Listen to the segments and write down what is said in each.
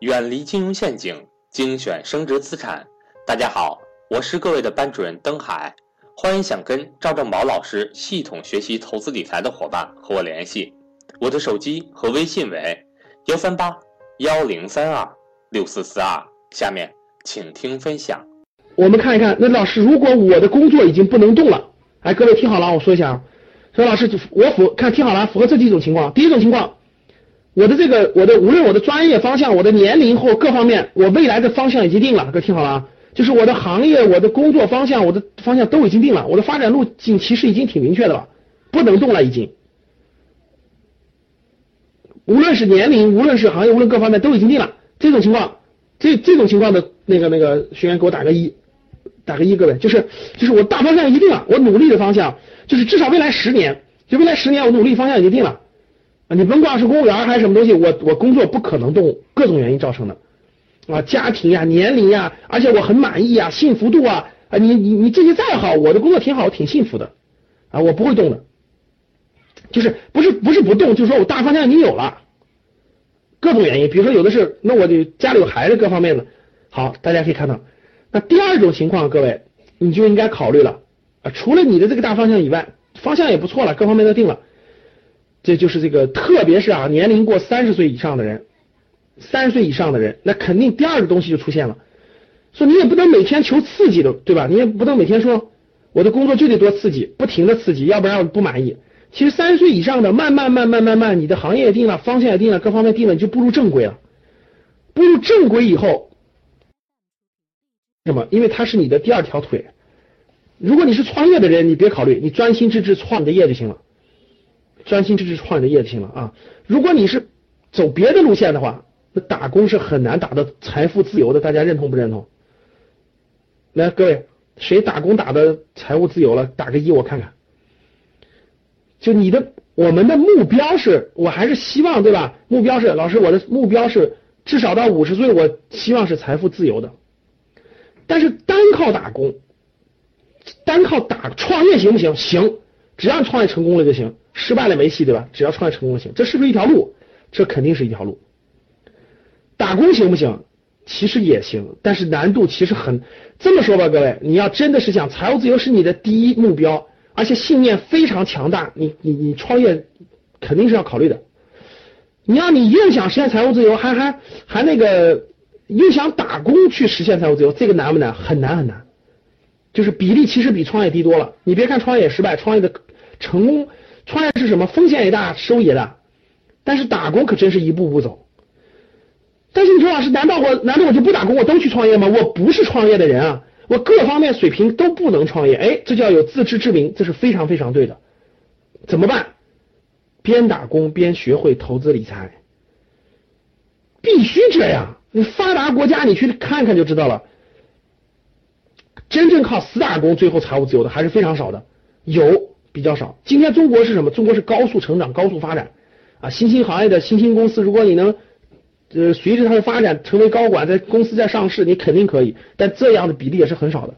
远离金融陷阱，精选升值资产。大家好，我是各位的班主任登海，欢迎想跟赵正宝老师系统学习投资理财的伙伴和我联系，我的手机和微信为幺三八幺零三二六四四二。下面请听分享。我们看一看，那老师，如果我的工作已经不能动了，哎，各位听好了，我说一下啊，说老师，我符看听好了，符合这几种情况。第一种情况。我的这个，我的无论我的专业方向，我的年龄或各方面，我未来的方向已经定了。各位听好了啊，就是我的行业、我的工作方向、我的方向都已经定了，我的发展路径其实已经挺明确的了，不能动了已经。无论是年龄，无论是行业，无论各方面都已经定了。这种情况，这这种情况的那个那个学员给我打个一，打个一，各位，就是就是我大方向一定了，我努力的方向就是至少未来十年，就未来十年我努力方向已经定了。啊，你甭管是公务员还是什么东西，我我工作不可能动，各种原因造成的。啊，家庭呀、年龄呀，而且我很满意啊，幸福度啊，啊，你你你这些再好，我的工作挺好，挺幸福的。啊，我不会动的，就是不是不是不动，就是说我大方向已经有了，各种原因，比如说有的是，那我就家里有孩子，各方面的，好，大家可以看到，那第二种情况，各位你就应该考虑了。啊，除了你的这个大方向以外，方向也不错了，各方面都定了。这就是这个，特别是啊，年龄过三十岁以上的人，三十岁以上的人，那肯定第二个东西就出现了。说你也不能每天求刺激的，对吧？你也不能每天说我的工作就得多刺激，不停的刺激，要不然我不满意。其实三十岁以上的，慢慢慢慢慢慢，你的行业定了，方向也定了，各方面定了，你就步入正轨了。步入正轨以后，什么？因为它是你的第二条腿。如果你是创业的人，你别考虑，你专心致志创你的业就行了。专心致志创你的业就行了啊！如果你是走别的路线的话，那打工是很难打到财富自由的。大家认同不认同？来，各位，谁打工打的财务自由了？打个一，我看看。就你的，我们的目标是，我还是希望对吧？目标是，老师，我的目标是至少到五十岁，我希望是财富自由的。但是单靠打工，单靠打创业行不行？行，只要创业成功了就行。失败了没戏，对吧？只要创业成功就行，这是不是一条路？这肯定是一条路。打工行不行？其实也行，但是难度其实很。这么说吧，各位，你要真的是想财务自由是你的第一目标，而且信念非常强大，你你你创业肯定是要考虑的。你要你又想实现财务自由，还还还那个又想打工去实现财务自由，这个难不难？很难很难，就是比例其实比创业低多了。你别看创业失败，创业的成功。创业是什么？风险也大，收益也大，但是打工可真是一步步走。但是你说老师，难道我难道我就不打工，我都去创业吗？我不是创业的人啊，我各方面水平都不能创业。哎，这叫有自知之明，这是非常非常对的。怎么办？边打工边学会投资理财，必须这样。你发达国家你去看看就知道了，真正靠死打工最后财务自由的还是非常少的，有。比较少。今天中国是什么？中国是高速成长、高速发展啊！新兴行业的新兴公司，如果你能呃随着它的发展成为高管，在公司在上市，你肯定可以。但这样的比例也是很少的。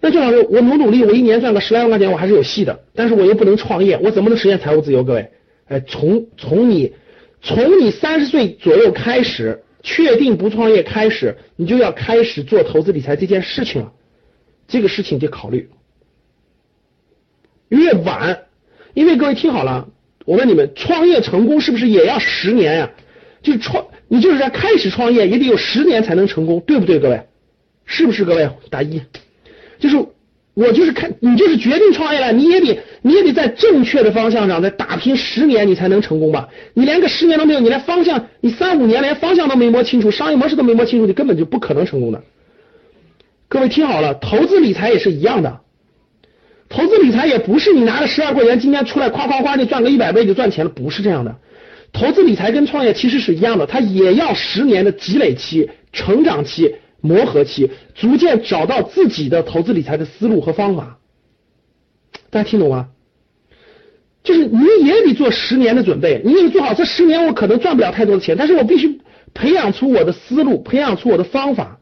那郑老师，我努努力，我一年赚个十来万块钱，我还是有戏的。但是我又不能创业，我怎么能实现财务自由？各位，哎，从从你从你三十岁左右开始，确定不创业开始，你就要开始做投资理财这件事情了。这个事情得考虑。越晚，因为各位听好了，我问你们，创业成功是不是也要十年呀？就是创，你就是在开始创业也得有十年才能成功，对不对？各位，是不是？各位打一，就是我就是看你就是决定创业了，你也得你也得在正确的方向上再打拼十年，你才能成功吧？你连个十年都没有，你连方向，你三五年连方向都没摸清楚，商业模式都没摸清楚，你根本就不可能成功的。各位听好了，投资理财也是一样的。投资理财也不是你拿了十二块钱，今天出来夸夸夸就赚个一百倍就赚钱了，不是这样的。投资理财跟创业其实是一样的，它也要十年的积累期、成长期、磨合期，逐渐找到自己的投资理财的思路和方法。大家听懂吗？就是你也得做十年的准备，你也得做好这十年，我可能赚不了太多的钱，但是我必须培养出我的思路，培养出我的方法，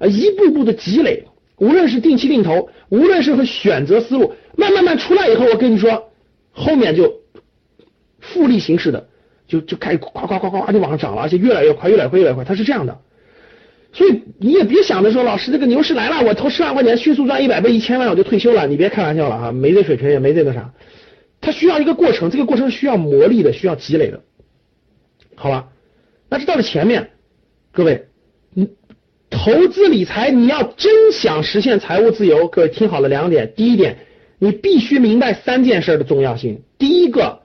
呃，一步步的积累。无论是定期定投，无论是和选择思路，慢慢慢出来以后，我跟你说，后面就复利形式的，就就开始夸夸夸夸就往上涨了，而且越来越快，越来越快，越来越快，它是这样的。所以你也别想着说老师这个牛市来了，我投十万块钱迅速赚一百倍、一千万我就退休了，你别开玩笑了啊，没这水平也没这个啥，它需要一个过程，这个过程需要磨砺的，需要积累的，好吧？那这到了前面，各位，投资理财你要真想实现财务自由，各位听好了两点，第一点，你必须明白三件事的重要性，第一个。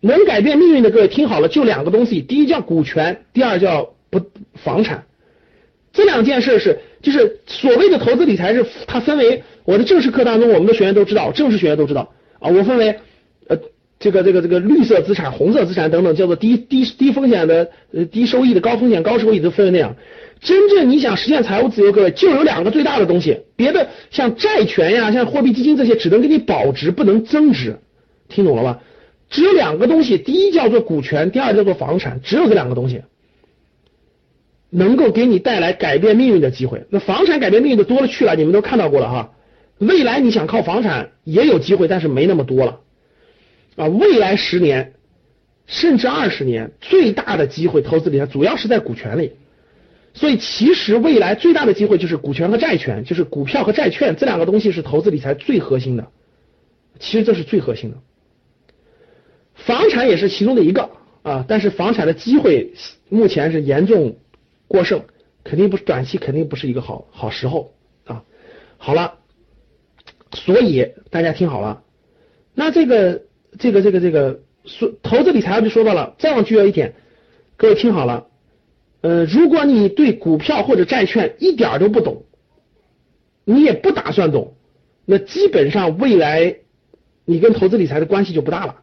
能改变命运的各位听好了，就两个东西，第一叫股权，第二叫不房产。这两件事是，就是所谓的投资理财是它分为我的正式课当中，我们的学员都知道，正式学员都知道啊。我分为呃这个这个这个绿色资产、红色资产等等，叫做低低低风险的呃低收益的、高风险高收益都分为那样。真正你想实现财务自由，各位就有两个最大的东西，别的像债权呀、像货币基金这些，只能给你保值，不能增值，听懂了吧？只有两个东西，第一叫做股权，第二叫做房产，只有这两个东西能够给你带来改变命运的机会。那房产改变命运的多了去了，你们都看到过了哈。未来你想靠房产也有机会，但是没那么多了啊。未来十年甚至二十年，最大的机会投资理财主要是在股权里。所以其实未来最大的机会就是股权和债权，就是股票和债券这两个东西是投资理财最核心的。其实这是最核心的。房产也是其中的一个啊，但是房产的机会目前是严重过剩，肯定不是短期，肯定不是一个好好时候啊。好了，所以大家听好了，那这个这个这个这个说投资理财就说到了，再往具体一点，各位听好了，呃，如果你对股票或者债券一点都不懂，你也不打算懂，那基本上未来你跟投资理财的关系就不大了。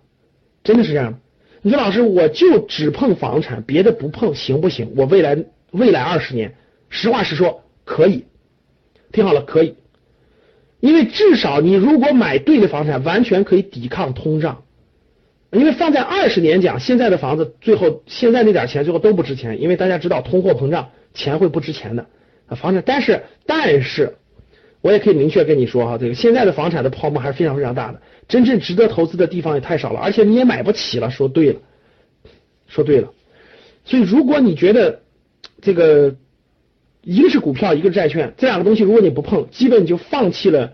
真的是这样你说老师，我就只碰房产，别的不碰，行不行？我未来未来二十年，实话实说，可以。听好了，可以。因为至少你如果买对的房产，完全可以抵抗通胀。因为放在二十年讲，现在的房子最后现在那点钱最后都不值钱，因为大家知道通货膨胀，钱会不值钱的。房产，但是但是。我也可以明确跟你说哈，这个现在的房产的泡沫还是非常非常大的，真正值得投资的地方也太少了，而且你也买不起了。说对了，说对了。所以如果你觉得这个一个是股票，一个是债券，这两个东西如果你不碰，基本就放弃了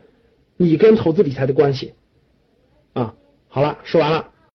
你跟投资理财的关系啊。好了，说完了。